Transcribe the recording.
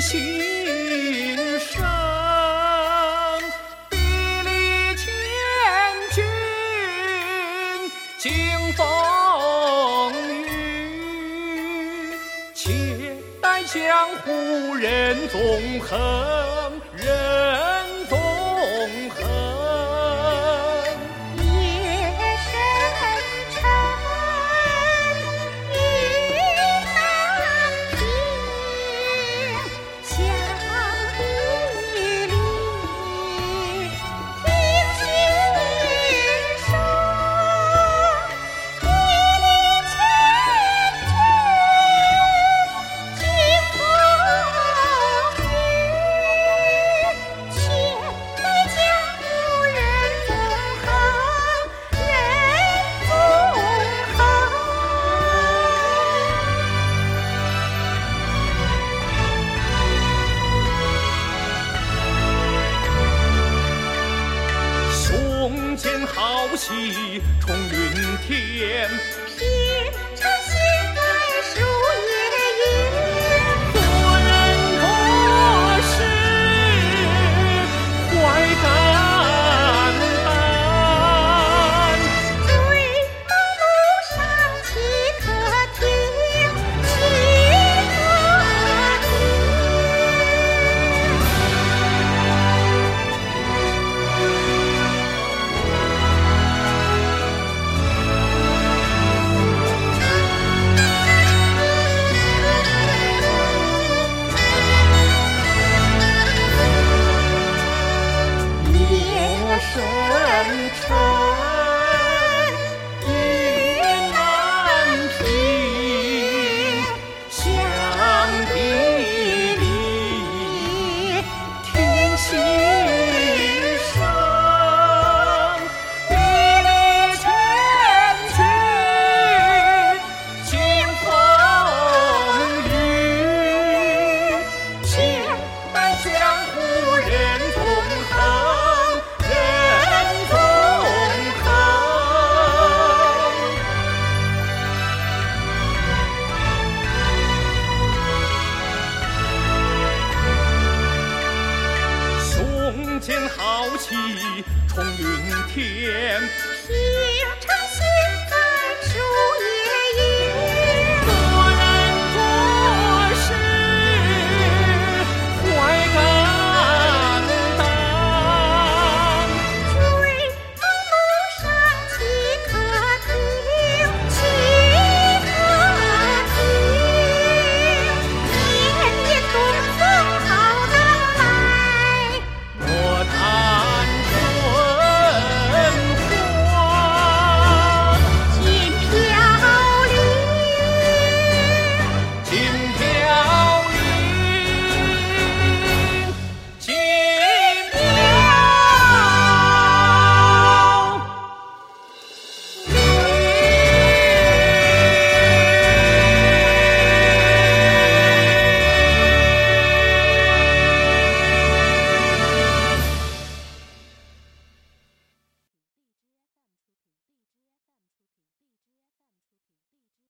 心声，比历千军经风雨，且待江湖人纵横。朝夕冲云天。平常心天平。